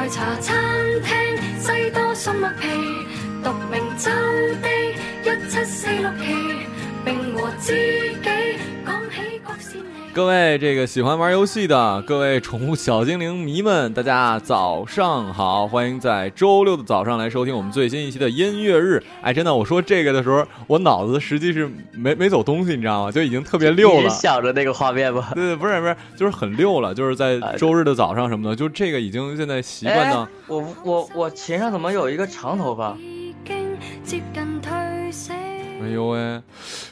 在茶餐厅，西多心麦皮，读明周的一七四六期，并和之。各位这个喜欢玩游戏的各位宠物小精灵迷们，大家早上好！欢迎在周六的早上来收听我们最新一期的音乐日。哎，真的，我说这个的时候，我脑子实际是没没走东西，你知道吗？就已经特别溜了。想着那个画面吧。对对，不是不是，就是很溜了，就是在周日的早上什么的，就这个已经现在习惯到。我我我琴上怎么有一个长头发？哎呦喂，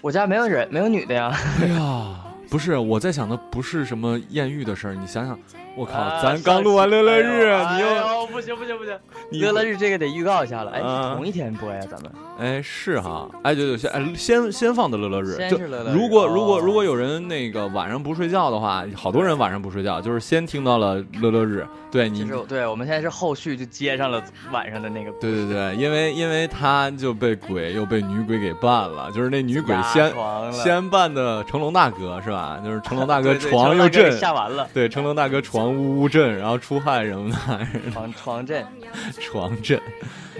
我家没有人，没有女的呀。哎呀。不是我在想的，不是什么艳遇的事儿。你想想，我靠，咱刚录完乐乐日，你又不行不行不行，乐乐日这个得预告一下了。哎，同一天播呀，咱们。哎，是哈，哎，对对，先哎先先放的乐乐日，先是乐乐日。如果如果如果有人那个晚上不睡觉的话，好多人晚上不睡觉，就是先听到了乐乐日。对，你是对，我们现在是后续就接上了晚上的那个。对对对，因为因为他就被鬼又被女鬼给办了，就是那女鬼先先办的成龙大哥是吧？就是成龙大哥床又震，下完了。对，成龙大哥床呜呜震，然后出汗什么的。床 床震，床震。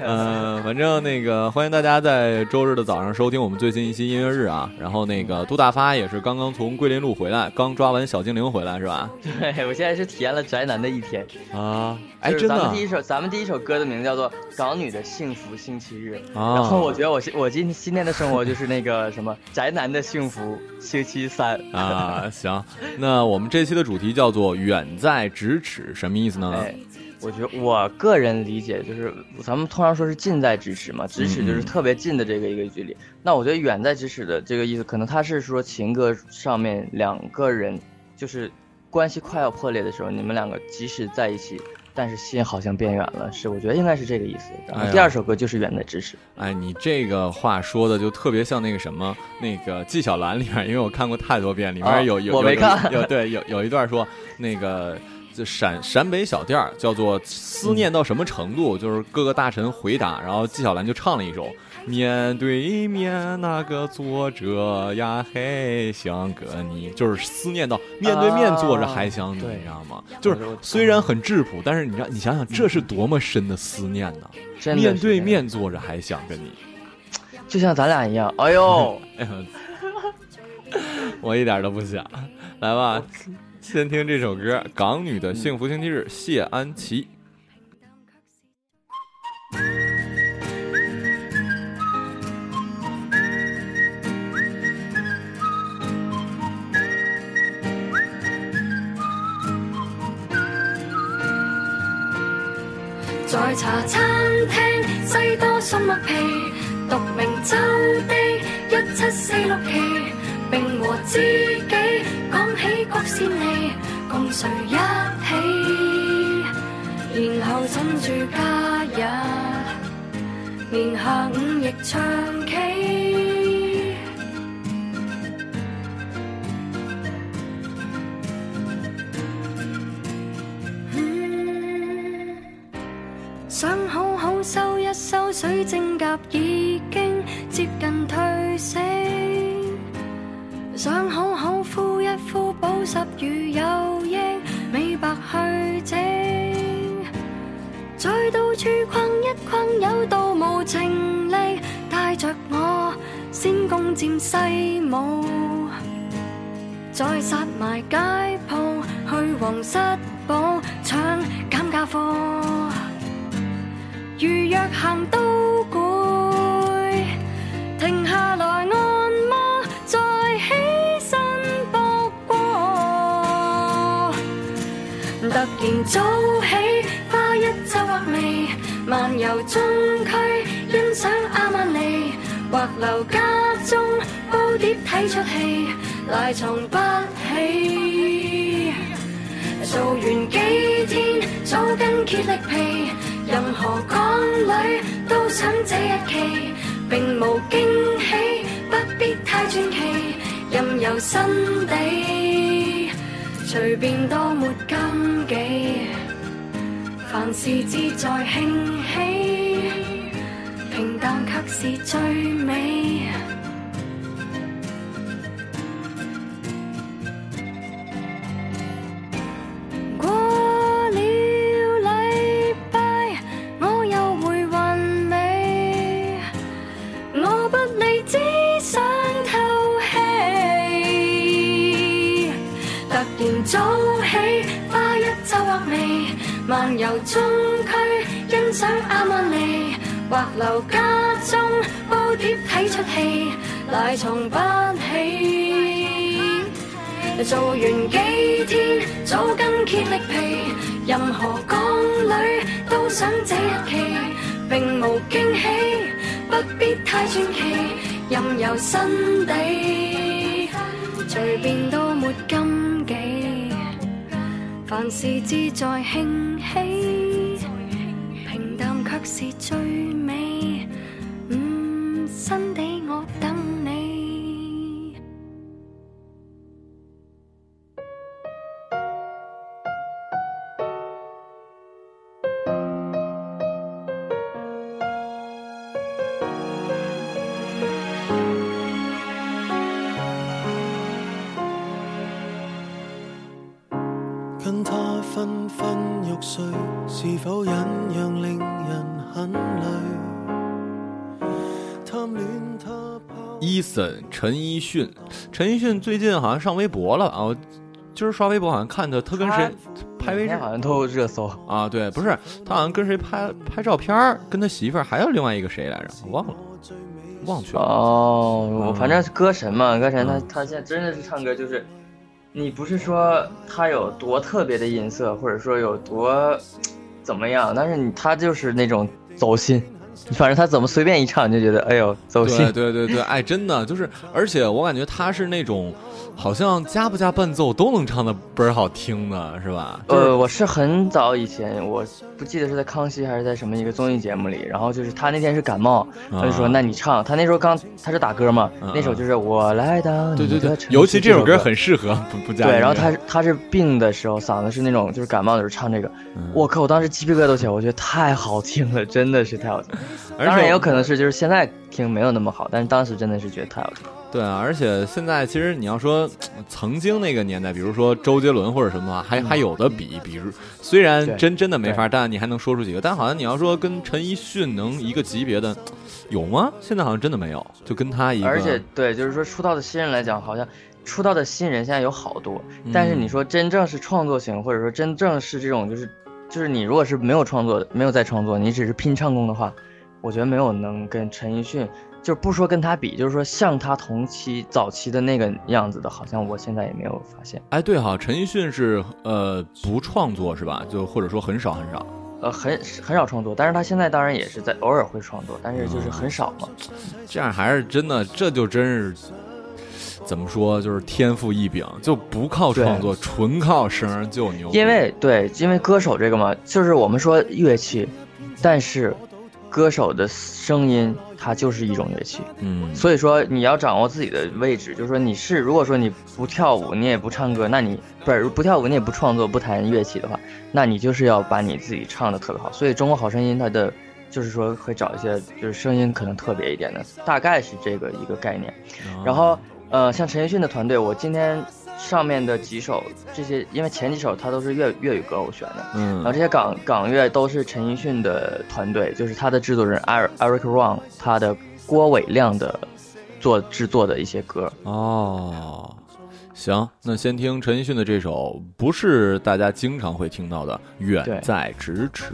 呃，反正那个欢迎大家在周日的早上收听我们最新一期音乐日啊。然后那个杜大发也是刚刚从桂林路回来，刚抓完小精灵回来是吧？对，我现在是体验了宅男的一天啊！哎，真的。咱们第一首，咱们第一首歌的名字叫做《港女的幸福星期日》。然后我觉得我我今今天的生活就是那个什么宅男的幸福星期三啊。行，那我们这期的主题叫做“远在咫尺”，什么意思呢？我觉得我个人理解就是，咱们通常说是近在咫尺嘛，咫尺就是特别近的这个一个距离。那我觉得远在咫尺的这个意思，可能他是说情歌上面两个人就是关系快要破裂的时候，你们两个即使在一起，但是心好像变远了。是，我觉得应该是这个意思。然后第二首歌就是远的咫尺。哎，你这个话说的就特别像那个什么那个纪晓岚里面，因为我看过太多遍，里面有有我没看，有对有有一段说那个。陕陕北小调叫做思念到什么程度？就是各个大臣回答，然后纪晓岚就唱了一首《面对面那个坐着呀，还想个你》，就是思念到面对面坐着还想你，你知道吗？就是虽然很质朴，但是你知道，你想想这是多么深的思念呢？面对面坐着还想着你，就像咱俩一样。哎呦，我一点都不想。来吧。先听这首歌，《港女的幸福星期日》，谢安琪。在茶餐厅，西多心麦皮，读明州的一七四六期，并和知己讲起国先利。共谁一起？然后趁住假日，年下午亦唱水晶甲，已经接近退色。想好好敷一敷保濕與有益，美白去渍，再到處逛一逛，有道无情力帶着我先攻占西武，再殺埋街鋪去皇室堡搶減價貨，如若行到攰，停下來按摩，再起身卜過。突然早起，花一周或味，漫遊中區，欣賞阿曼尼，或留家中煲碟睇出戲，賴床不起。做完幾天，早筋竭力疲，任何港女都想這一期，並無驚喜，不必太傳奇，任由新地，隨便都没禁忌，凡事志在興起，平淡卻是最美。漫游中區，欣賞阿曼尼，或留家中煲碟睇出戲，賴床不起。做完幾天，早筋竭力疲，任何港女都想這一期，並無驚喜，不必太传奇，任由新地，隨便都，凡事志在兴起，平淡却是最美。嗯，新地我等陈奕迅，陈奕迅最近好像上微博了啊，我今儿刷微博好像看他他跟谁拍微照好像都热搜。啊？对，不是他好像跟谁拍拍照片儿跟他媳妇儿还有另外一个谁来着，我忘了，忘去了。哦，我嗯反正是歌神嘛，歌神他嗯他现在真的是唱歌，就是你不是说他有多特别的音色，或者说有多怎么样，但是你他就是那种走心，反正他怎么随便一唱，你就觉得哎呦走心对。对对对，哎，真的就是，而且我感觉他是那种，好像加不加伴奏都能唱的倍儿好听的，是吧？就是呃，我是很早以前，我不记得是在康熙还是在什么一个综艺节目里，然后就是他那天是感冒，他就说啊那你唱，他那时候刚他是打歌嘛嗯，那首就是我来到对对对，你的尤其这首歌很适合不不加。对，然后他是他是病的时候，嗓子是那种就是感冒的时候唱这个，嗯我靠，我当时鸡皮疙瘩都起来，我觉得太好听了，真的是太好听了。而且当然也有可能是就是现在听没有那么好，但是当时真的是觉得太好听了。对啊，而且现在其实你要说曾经那个年代，比如说周杰伦或者什么的话，还还有的比，比如虽然真真的没法，但你还能说出几个，但好像你要说跟陈奕迅能一个级别的，有吗？现在好像真的没有，就跟他一个，而且对，就是说出道的新人来讲，好像出道的新人现在有好多，嗯但是你说真正是创作型，或者说真正是这种就是就是你如果是没有创作，没有在创作，你只是拼唱功的话，我觉得没有能跟陈奕迅。就是不说跟他比，就是说像他同期早期的那个样子的，好像我现在也没有发现。哎，对哈，陈奕迅是呃不创作是吧？就或者说很少很少。呃，很很少创作，但是他现在当然也是在偶尔会创作，但是就是很少嘛。这样还是真的，这就真是怎么说，就是天赋异禀，就不靠创作，纯靠声儿就牛。因为对，因为歌手这个嘛，就是我们说乐器，但是歌手的声音它就是一种乐器，嗯，所以说你要掌握自己的位置，就是说你是如果说你不跳舞，你也不唱歌，那你不是不跳舞，你也不创作，不弹乐器的话，那你就是要把你自己唱的特别好。所以《中国好声音》它的就是说会找一些就是声音可能特别一点的，大概是这个一个概念。然后呃，像陈奕迅的团队，我今天上面的几首这些，因为前几首他都是粤粤语歌我选的，嗯，然后这些港港乐都是陈奕迅的团队，就是他的制作人 Eric Eric Ron，他的郭伟亮的做制作的一些歌。哦，行，那先听陈奕迅的这首，不是大家经常会听到的《远在咫尺》。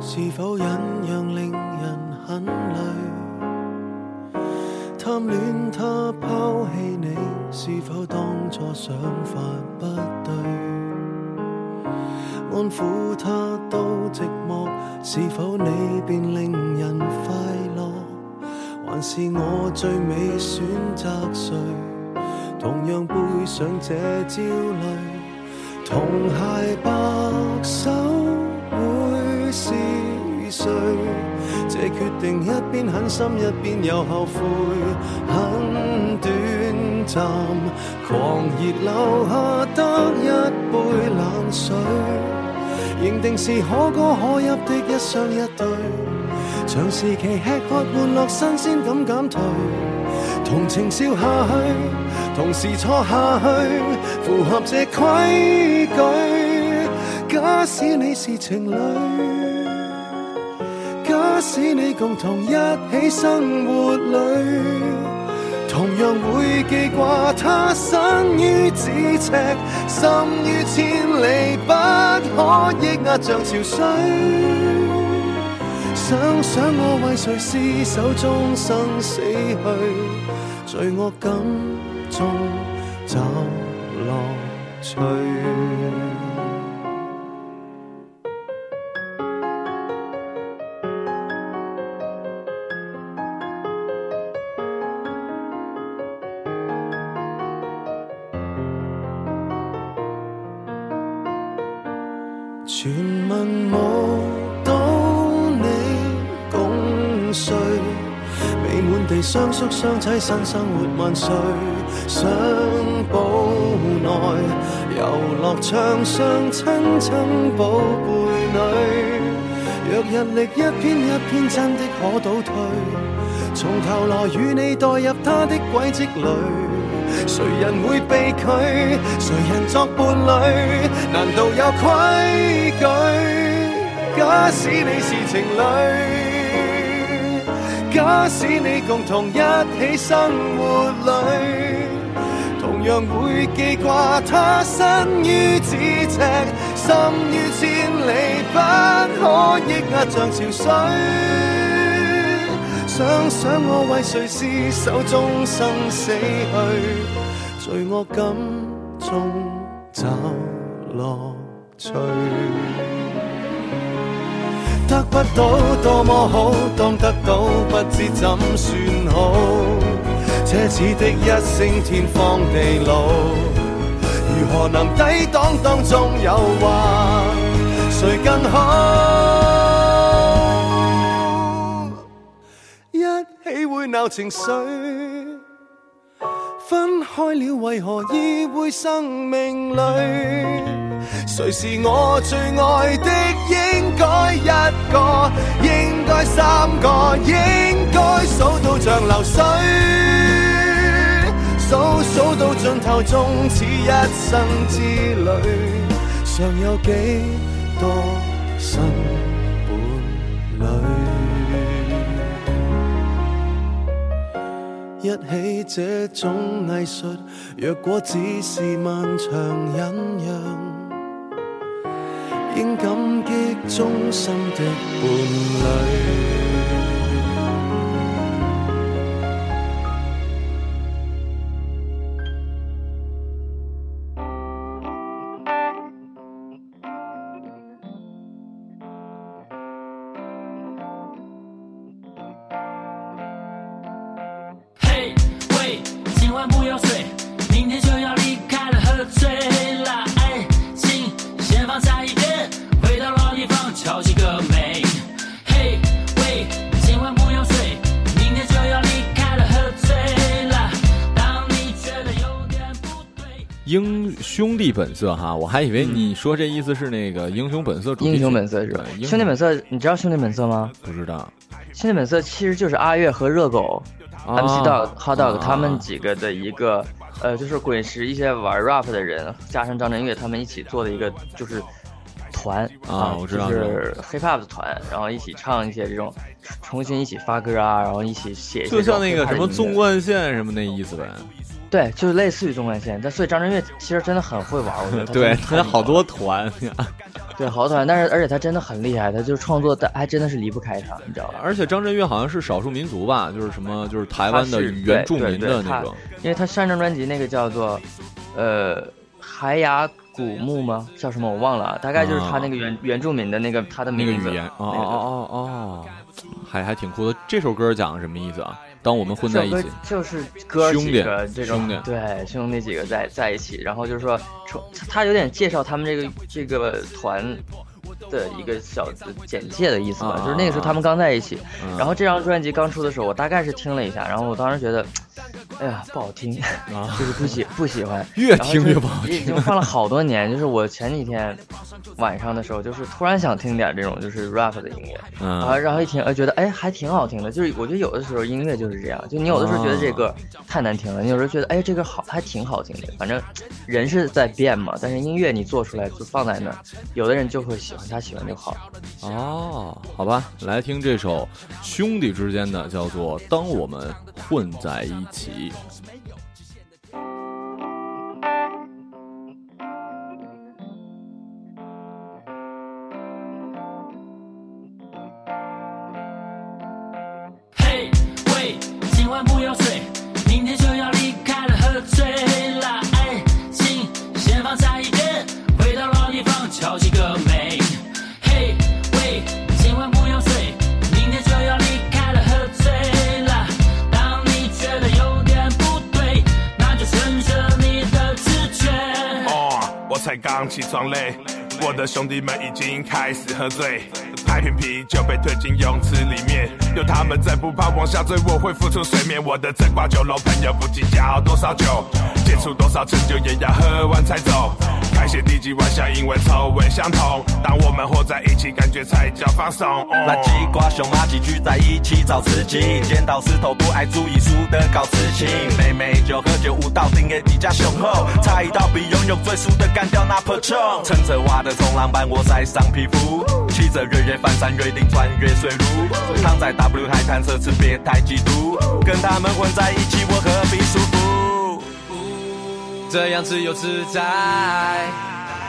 是否忍让令人很累？贪恋他抛弃你，是否当初想法不对？安抚他都寂寞，是否你便令人快乐？还是我最美选择谁？同样背上这焦虑。同鞋白手是谁？这决定一边狠心一边又后悔，很短暂，狂热留下得一杯冷水，认定是可歌可泣的一双一对，长时期吃喝玩乐新鲜感减退，同情笑下去，同时错下去，符合这规矩。假使你是情侣，使你共同一起生活里，同样会记挂他身于咫尺，心于千里，不可抑压像潮水。想想我为谁厮守终生死去，罪恶感中找乐趣。相宿相栖，新生活万岁。相堡内游乐场上亲亲宝贝女，若日历一篇一篇真的可倒退，从头来与你代入他的轨迹里。谁人会被拒？谁人作伴侣？难道有规矩？假使你是情侣，假使你共同一起生活里，同样会记挂他身于咫尺，心于千里，不可抑压像潮水。想想我为谁厮守终生死去，罪恶感中找乐趣。得不到多么好，当得到不知怎算好。奢侈的一声天荒地老，如何能抵挡当中诱惑？谁更好？一起会闹情绪？分开了，为何依偎生命里？谁是我最爱的？应该一个，应该三个，应该数到像流水，数数到尽头，终此一生之旅，尚有几多新伴侣？一起这种艺术，若果只是漫长忍让，应感激忠心的伴侣。本色哈，我还以为你说这意思是那个英雄本色主题曲。英雄本色是吧？兄弟本色，你知道兄弟本色吗？不知道。兄弟本色其实就是阿月和热狗、啊 MC Dog、Hot Dog 啊他们几个的一个，呃，就是滚石一些玩 rap 的人，加上张震岳他们一起做的一个就是团啊我知道就是 hip hop 的团，然后一起唱一些这种，重新一起发歌啊，然后一起写一些就像那个什么纵贯线什么那意思呗。对，就是类似于纵贯线，但所以张震岳其实真的很会玩，我觉得他对他好多团，对好多团，但是而且他真的很厉害，他就是创作的还真的是离不开他，你知道吧？而且张震岳好像是少数民族吧，就是什么就是台湾的原住民的那种。因为他上张专辑那个叫做，呃，海雅古墓吗？叫什么我忘了啊，大概就是他那个原、原住民的那个他的那个语言，哦那个哦哦哦，还还挺酷的。这首歌讲什么意思啊？当我们混在一起。就是哥几个这种兄弟。对兄弟几个在在一起，然后就是说，从他有点介绍他们这个这个团的一个小的简介的意思吧，啊就是那个时候他们刚在一起，嗯然后这张专辑刚出的时候，我大概是听了一下，然后我当时觉得，哎呀不好听，啊 就是不喜不喜欢，越听越不好已听经放了好多年，就是我前几天晚上的时候，就是突然想听点这种就是 rap 的音乐，啊，嗯，然后一听，呃，觉得哎还挺好听的。就是我觉得有的时候音乐就是这样，就你有的时候觉得这歌太难听了，你有时候觉得哎这歌好还挺好听的。反正人是在变嘛，但是音乐你做出来就放在那，有的人就会喜喜欢，他喜欢就好。哦，好吧，来听这首兄弟之间的，叫做《当我们混在一起》。我的兄弟们已经开始喝醉，拍瓶啤酒被推进泳池里面，有他们在不怕往下坠，我会浮出水面。我的这挂酒楼朋友不计较多少酒，接触多少成就也要喝完才走。开些低级玩笑，因为臭味相同。当我们活在一起，感觉才叫放松。哦烂鸡瓜熊妈几聚在一起找刺激，剪刀石头不爱注意输的搞事情，妹妹就喝酒舞蹈定给比较雄厚，差一道比拥有最速的干掉那泼虫，乘着花的冲浪板我晒伤皮肤，骑着越野翻山越岭穿越水路，躺在 W 海滩奢侈别太嫉妒，跟他们混在一起我何必舒服？这样自由自在，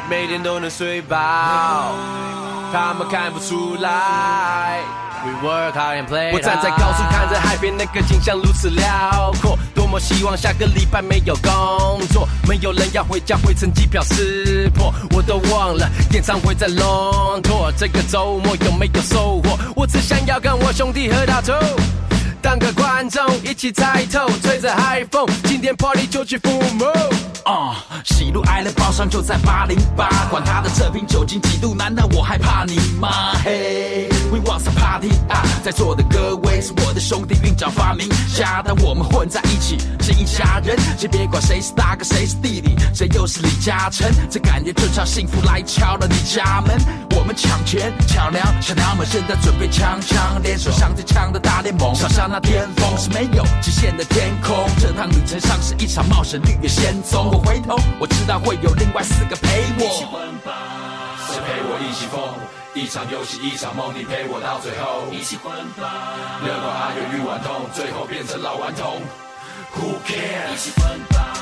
每天都能睡饱，他们看不出来。We work hard and play。我站在高处看着海边，那个景象如此辽阔，多么希望下个礼拜没有工作，没有人要回家，回程机票撕破，我都忘了演唱会在龙拓，这个周末有没有收获？我只想要跟我兄弟喝到吐。当个观众一起猜透，吹着海风，今天 party 就去 full moon。啊、喜怒哀乐包厢就在八零八，管他的这瓶酒精几度，难道我害怕你吗？嘿、w e want some party 啊！在座的各位是我的兄弟，韵脚发明家，但我们混在一起是一家人，先别管谁是大哥谁是弟弟，谁又是李嘉诚，这感觉就像幸福来敲了你家门。我们抢钱抢粮，抢鸟们现在准备枪枪，联手上最强的大联盟，上上那巅峰是没有极限的天空。这趟旅程上是一场冒险，绿野仙踪。我回头，我知道会有另外四个陪我。谁陪我一起疯？一场游戏一场梦，你陪我到最后。一起混吧，热闹还有欲顽童，最后变成老顽童。Who cares？起混吧，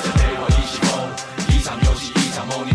谁陪我一起疯？一场游戏一场梦，你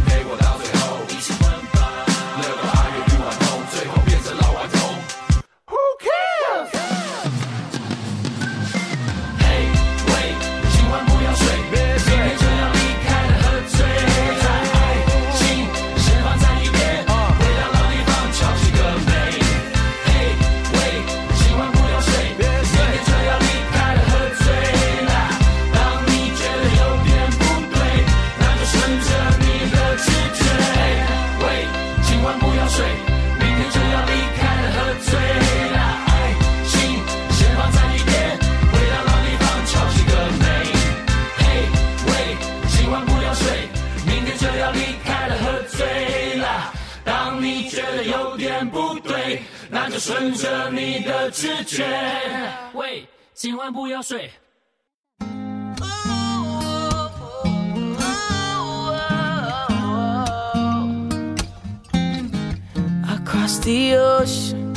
顺着你的直觉。喂，今晚不要睡。Across the ocean,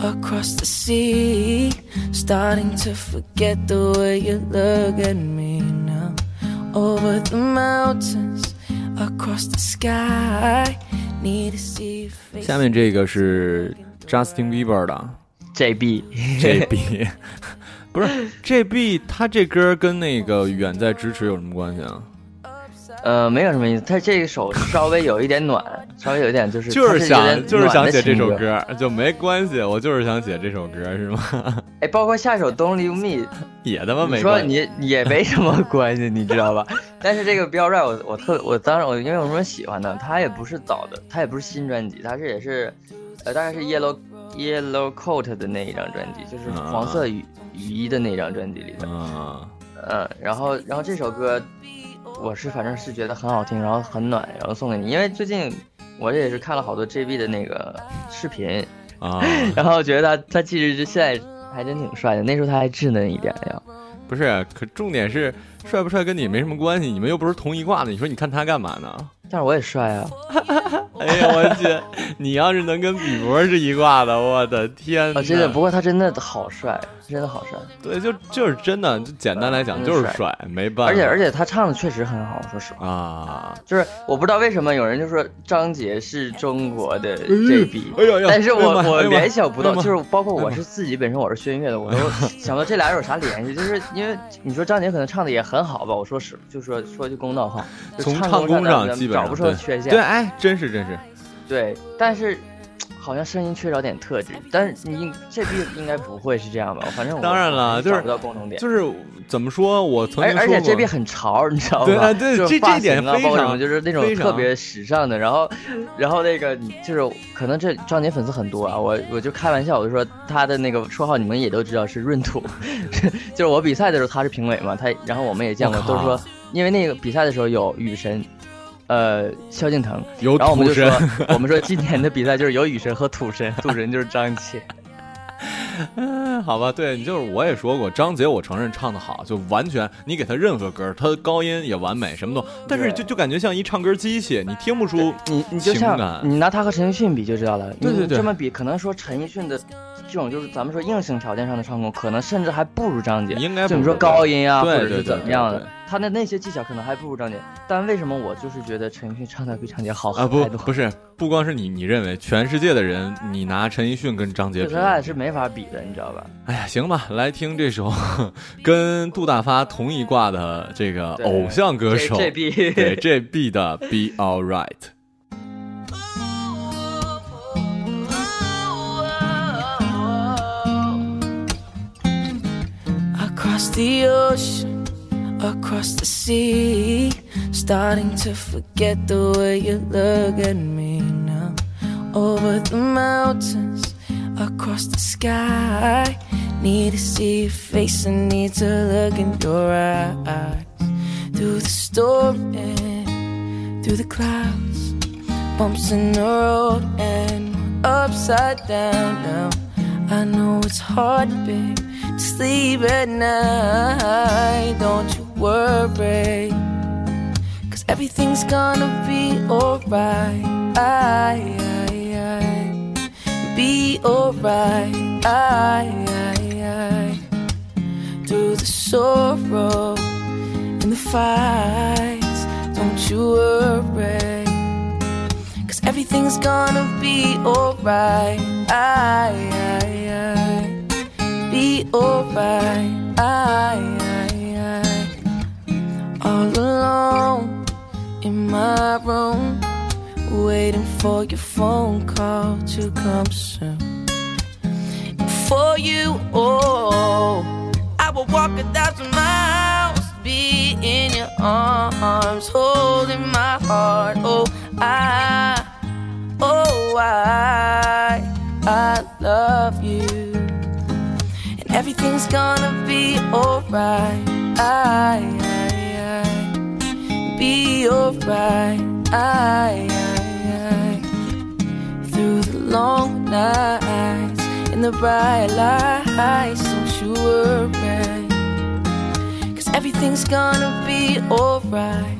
across the sea, starting to forget the way you look at me now. Over the mountains, across the sky, need to see your face. 下面这个是 Justin Bieber 的 JB JB，不是 JB，他这歌跟那个远在咫尺有什么关系啊？呃，没有什么意思，他这一首稍微有一点暖，稍微有一点就是就是想就是想写这首歌，就没关系，我就是想写这首歌，是吗？哎，包括下一首《Don't Leave Me》，也他妈没关系。你也没什么关系，你知道吧？但是这个 Bill Wright，我我特我当然我因为我为什么喜欢的？他也不是早的，他也不是新专辑，他是也是，呃，大概是 Yellow Yellow Coat 的那一张专辑，就是黄色雨雨衣的那张专辑里的。啊，嗯，然后然后这首歌，我是反正是觉得很好听，然后很暖，然后送给你，因为最近我也是看了好多 JB 的那个视频，啊，然后觉得他他其实是现在还真挺帅的，那时候他还稚嫩一点呀。不是，可重点是帅不帅跟你没什么关系，你们又不是同一挂的，你说你看他干嘛呢？但是我也帅啊，哎呀，我去！你要是能跟比伯是一挂的，我的天呐！啊，真的，不过他真的好帅，真的好帅，对，就就是真的，就简单来讲就是帅，没办法。而且而且他唱的确实很好，说实话，啊，就是我不知道为什么有人就说张杰是中国的 JB，哎呦呦但是我我联想不到，哎就是包括我是自己本身我是学音乐的，我都 想到这俩有啥联系，就是因为你说张杰可能唱的也很好吧，我说实就说说句公道话，就从唱唱功上基本上找不出缺陷，对，哎，真是真是，对，但是好像声音缺少点特质，但是你应这 B 应该不会是这样吧？反正我当然了，就是找不到共同点，就是怎么说，我曾而而且这 B 很潮，你知道吗？对啊对这这点型啊，非包括什常么就是那种特别时尚的，然后然后那个你就是可能这张杰粉丝很多啊，我我就开玩笑，我就说他的那个绰号你们也都知道是闰土，就是我比赛的时候他是评委嘛，他然后我们也见过，都说因为那个比赛的时候有雨神。呃，萧敬腾，有然后我们就我们说今年的比赛就是有雨神和土神，土神就是张杰。嗯，好吧，对，你就是我也说过，张杰我承认唱的好，就完全你给他任何歌，他的高音也完美，什么都，但是就就感觉像一唱歌机器，你听不出你你就像。你拿他和陈奕迅比就知道了。对对对这么比，可能说陈奕迅的这种就是咱们说硬性条件上的唱功，可能甚至还不如张杰。应该就你说高音啊，或者是怎么样的对，他的那些技巧可能还不如张杰。但为什么我就是觉得陈奕迅唱的比张杰好啊不？不是，不光是你，你认为全世界的人，你拿陈奕迅跟张杰是没法比的，你知道吧？哎呀，行吧，来听这首 跟杜大发同一挂的这个偶像歌手 J- JB 对 JB 的 Be Alright。Across the ocean, across the sea, starting to forget the way you look at me now. Over the mountains, across the sky, need to see your face and need to look in your eyes. Through the storm and through the clouds, bumps in the road and upside down now. I know it's hard, babe, to sleep at night. Don't you worry, cause everything's gonna be alright. Be alright. Through the sorrow and the fights, don't you worry. Cause everything's gonna be alright. Be alright. All alone in my room, waiting for your phone call to come soon. For you, oh, I will walk a thousand miles be in your arms, holding my heart. Oh, I, oh, I, I love you. And everything's gonna be alright. I, be alright. Through the long nights in the bright lights. Don't you worry, cause everything's gonna be alright.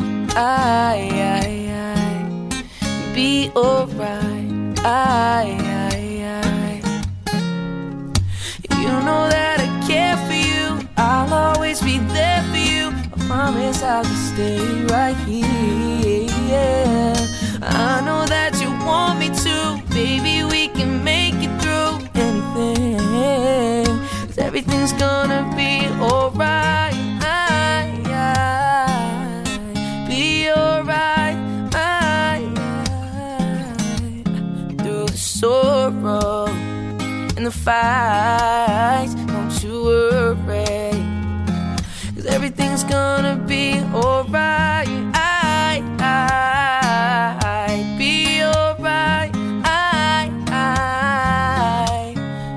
Be alright. You know that I care for you. I'll always be there for you. Promise I'll just stay right here. Yeah. I know that you want me to, baby. We can make it through anything. 'Cause everything's gonna be alright. Be alright. Through the sorrow and the fights, be alright. I, I, be alright. I, I,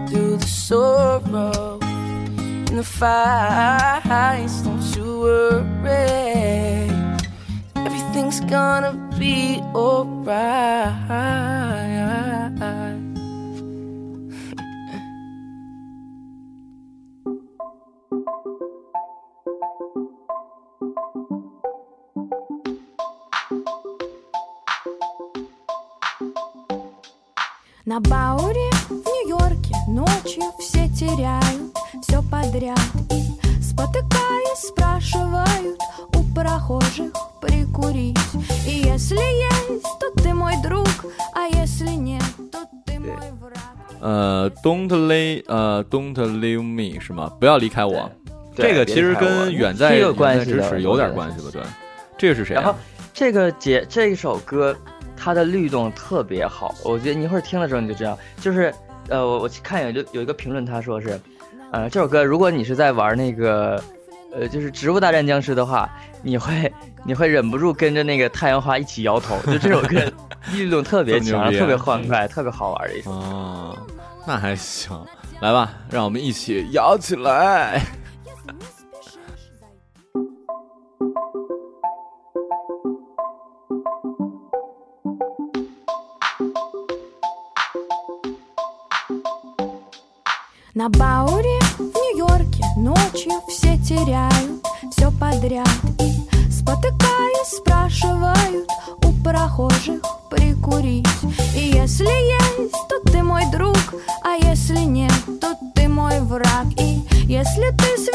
through the sorrow and the fights, don't you worry. Everything's gonna be alright. На Бауре в Нью-Йорке ночью все теряют все подряд И спотыкаясь спрашивают у прохожих прикурить И если есть, то ты мой друг, а если нет, то ты мой враг 呃，Don't leave 呃，Don't leave me 是吗？不要离开我。对这个其实别离开我跟远在是有远在关系的咫尺有点我觉得关系的，对。这个是谁然后啊？这个节这一首歌， 它的律动特别好，我觉得你一会儿听的时候你就知道，就是呃，我我看有就有一个评论，他说是，呃，这首歌如果你是在玩那个，呃，就是《植物大战僵尸》的话，你会你会忍不住跟着那个太阳花一起摇头，就这首歌 律动特别强，特别欢快，特别好玩的一首。哦，那还行。来吧，让我们一起摇起来。На Бауре в Нью-Йорке ночью все теряют все подряд. И спотыкаясь спрашивают у прохожих прикурить. И если есть, то ты мой друг, а если нет, то ты мой враг. И если ты святой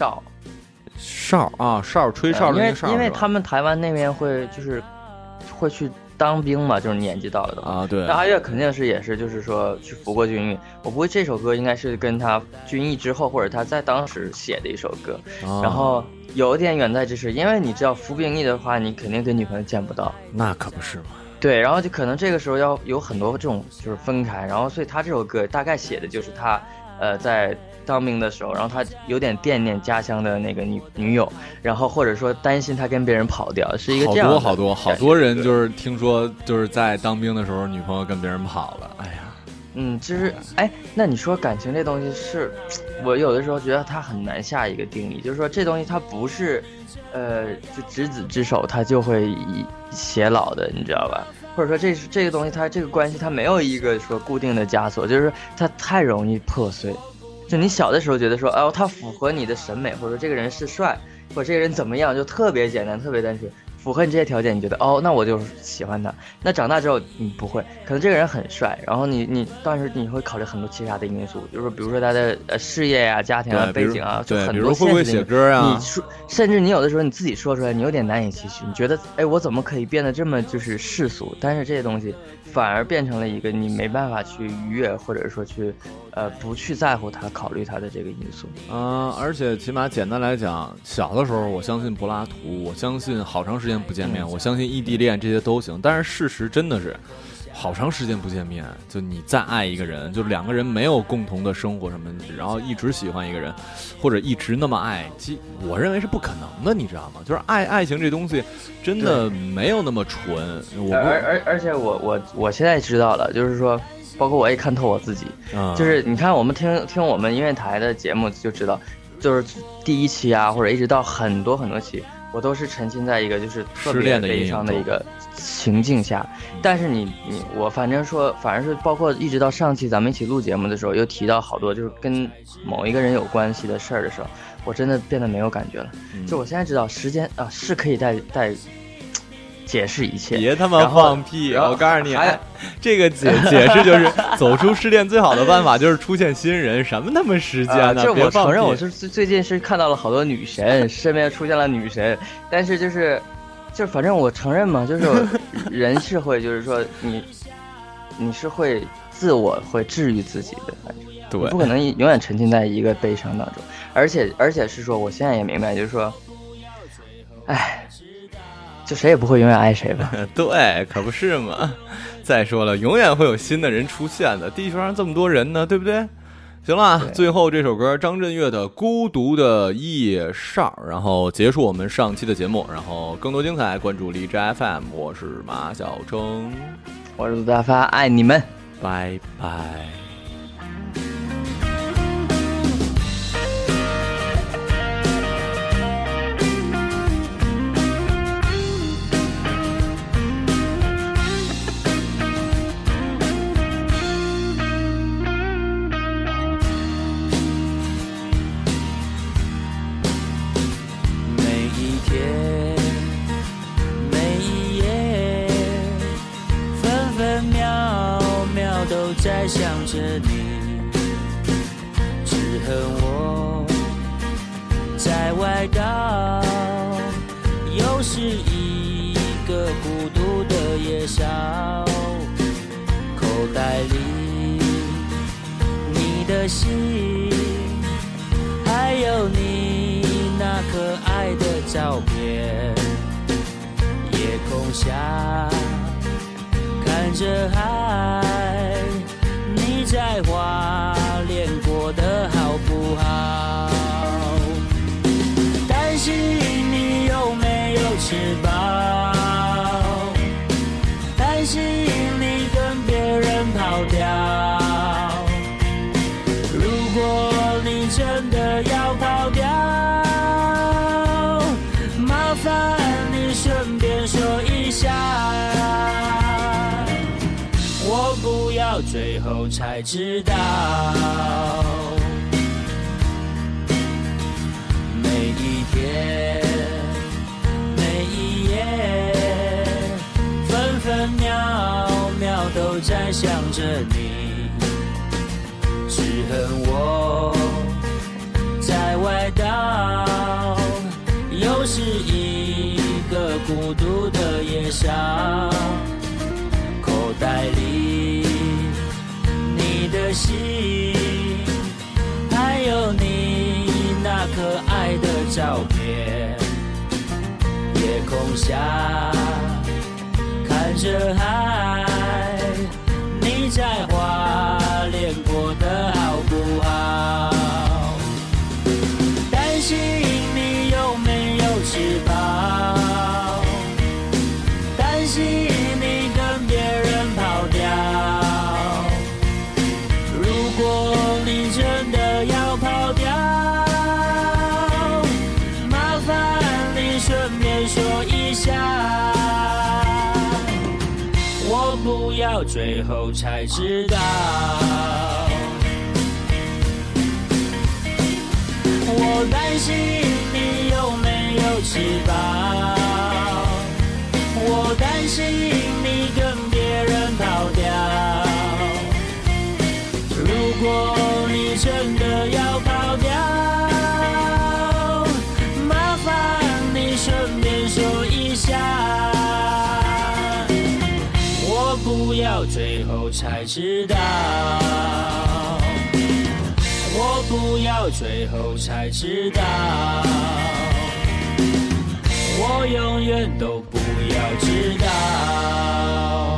哨，哨啊，哨吹哨的因为那个哨，是吧因为他们台湾那边会就是会去当兵嘛，就是年纪到了的。啊，对那，阿月肯定是也是，就是说去服过军役。我估计这首歌应该是跟他军役之后，或者他在当时写的一首歌。啊然后有一点远在咫尺，因为你知道服兵役的话，你肯定跟女朋友见不到。那可不是嘛，对，然后就可能这个时候要有很多这种就是分开，然后所以他这首歌大概写的就是他，呃，在当兵的时候，然后他有点惦念家乡的那个女女友，然后或者说担心他跟别人跑掉，是一个好这样好多好多好多人就是听说就是在当兵的时候，女朋友跟别人跑了，哎呀，嗯，其实哎，那你说感情这东西是，我有的时候觉得它很难下一个定义，就是说这东西它不是，呃，就执子之手它就会以偕老的，你知道吧？或者说这是这个东西它这个关系它没有一个说固定的枷锁，就是它太容易破碎。就你小的时候觉得说，哦，他符合你的审美，或者说这个人是帅，或者这个人怎么样，就特别简单，特别单纯。符合你这些条件，你觉得哦，那我就喜欢他。那长大之后你不会，可能这个人很帅，然后你你当时你会考虑很多其他的因素，就是比如说他的呃事业呀、家庭啊、背景啊，就对很多比如会不会啊你说，甚至你有的时候你自己说出来，你有点难以启齿，你觉得哎，我怎么可以变得这么就是世俗？但是这些东西反而变成了一个你没办法去逾越，或者说去呃不去在乎他、考虑他的这个因素。嗯，而且起码简单来讲，小的时候我相信柏拉图，我相信好长时间不见面，嗯我相信异地恋这些都行。但是事实真的是，好长时间不见面，就你再爱一个人，就两个人没有共同的生活什么，然后一直喜欢一个人，或者一直那么爱，其我认为是不可能的，你知道吗？就是爱爱情这东西真的没有那么纯。我而而而且我我我现在知道了，就是说，包括我也看透我自己，嗯就是你看我们听听我们音乐台的节目就知道，就是第一期啊，或者一直到很多很多期，我都是沉浸在一个就是特别悲伤的一个情境下。但是你你我反正说，反正是包括一直到上期咱们一起录节目的时候，又提到好多就是跟某一个人有关系的事儿的时候，我真的变得没有感觉了。嗯就我现在知道，时间啊是可以带带解释一切。别他妈放屁！我告诉你，这个解解释就是走出失恋最好的办法就是出现新人，什么他妈时间啊，呢？这别放屁我承认，我是最最近是看到了好多女神，身边出现了女神，但是就是，就反正我承认嘛，就是 人是会，就是说你，你是会自我会治愈自己的，反正对你不可能永远沉浸在一个悲伤当中，而且而且是说，我现在也明白，就是说，哎，就谁也不会永远爱谁吧。对，可不是嘛。再说了，永远会有新的人出现的，地球上这么多人呢，对不对？行了，最后这首歌张震岳的《孤独的夜哨》，然后结束我们上期的节目，然后更多精彩关注荔枝 FM，我是马小成，我是杜大发，爱你们，拜拜。吃饱，担心你跟别人跑掉。如果你真的要跑掉，麻烦你顺便说一下，我不要最后才知道。每一天，在想着你。只恨我在外岛，是一个孤独的夜宵，口袋里你的心，还有你那可爱的照片。夜空下看着海，在华联过得好不好？担心最后才知道。我担心你有没有吃饱，我担心你跟别人跑掉。如果最后才知道。我不要最后才知道，我永远都不要知道。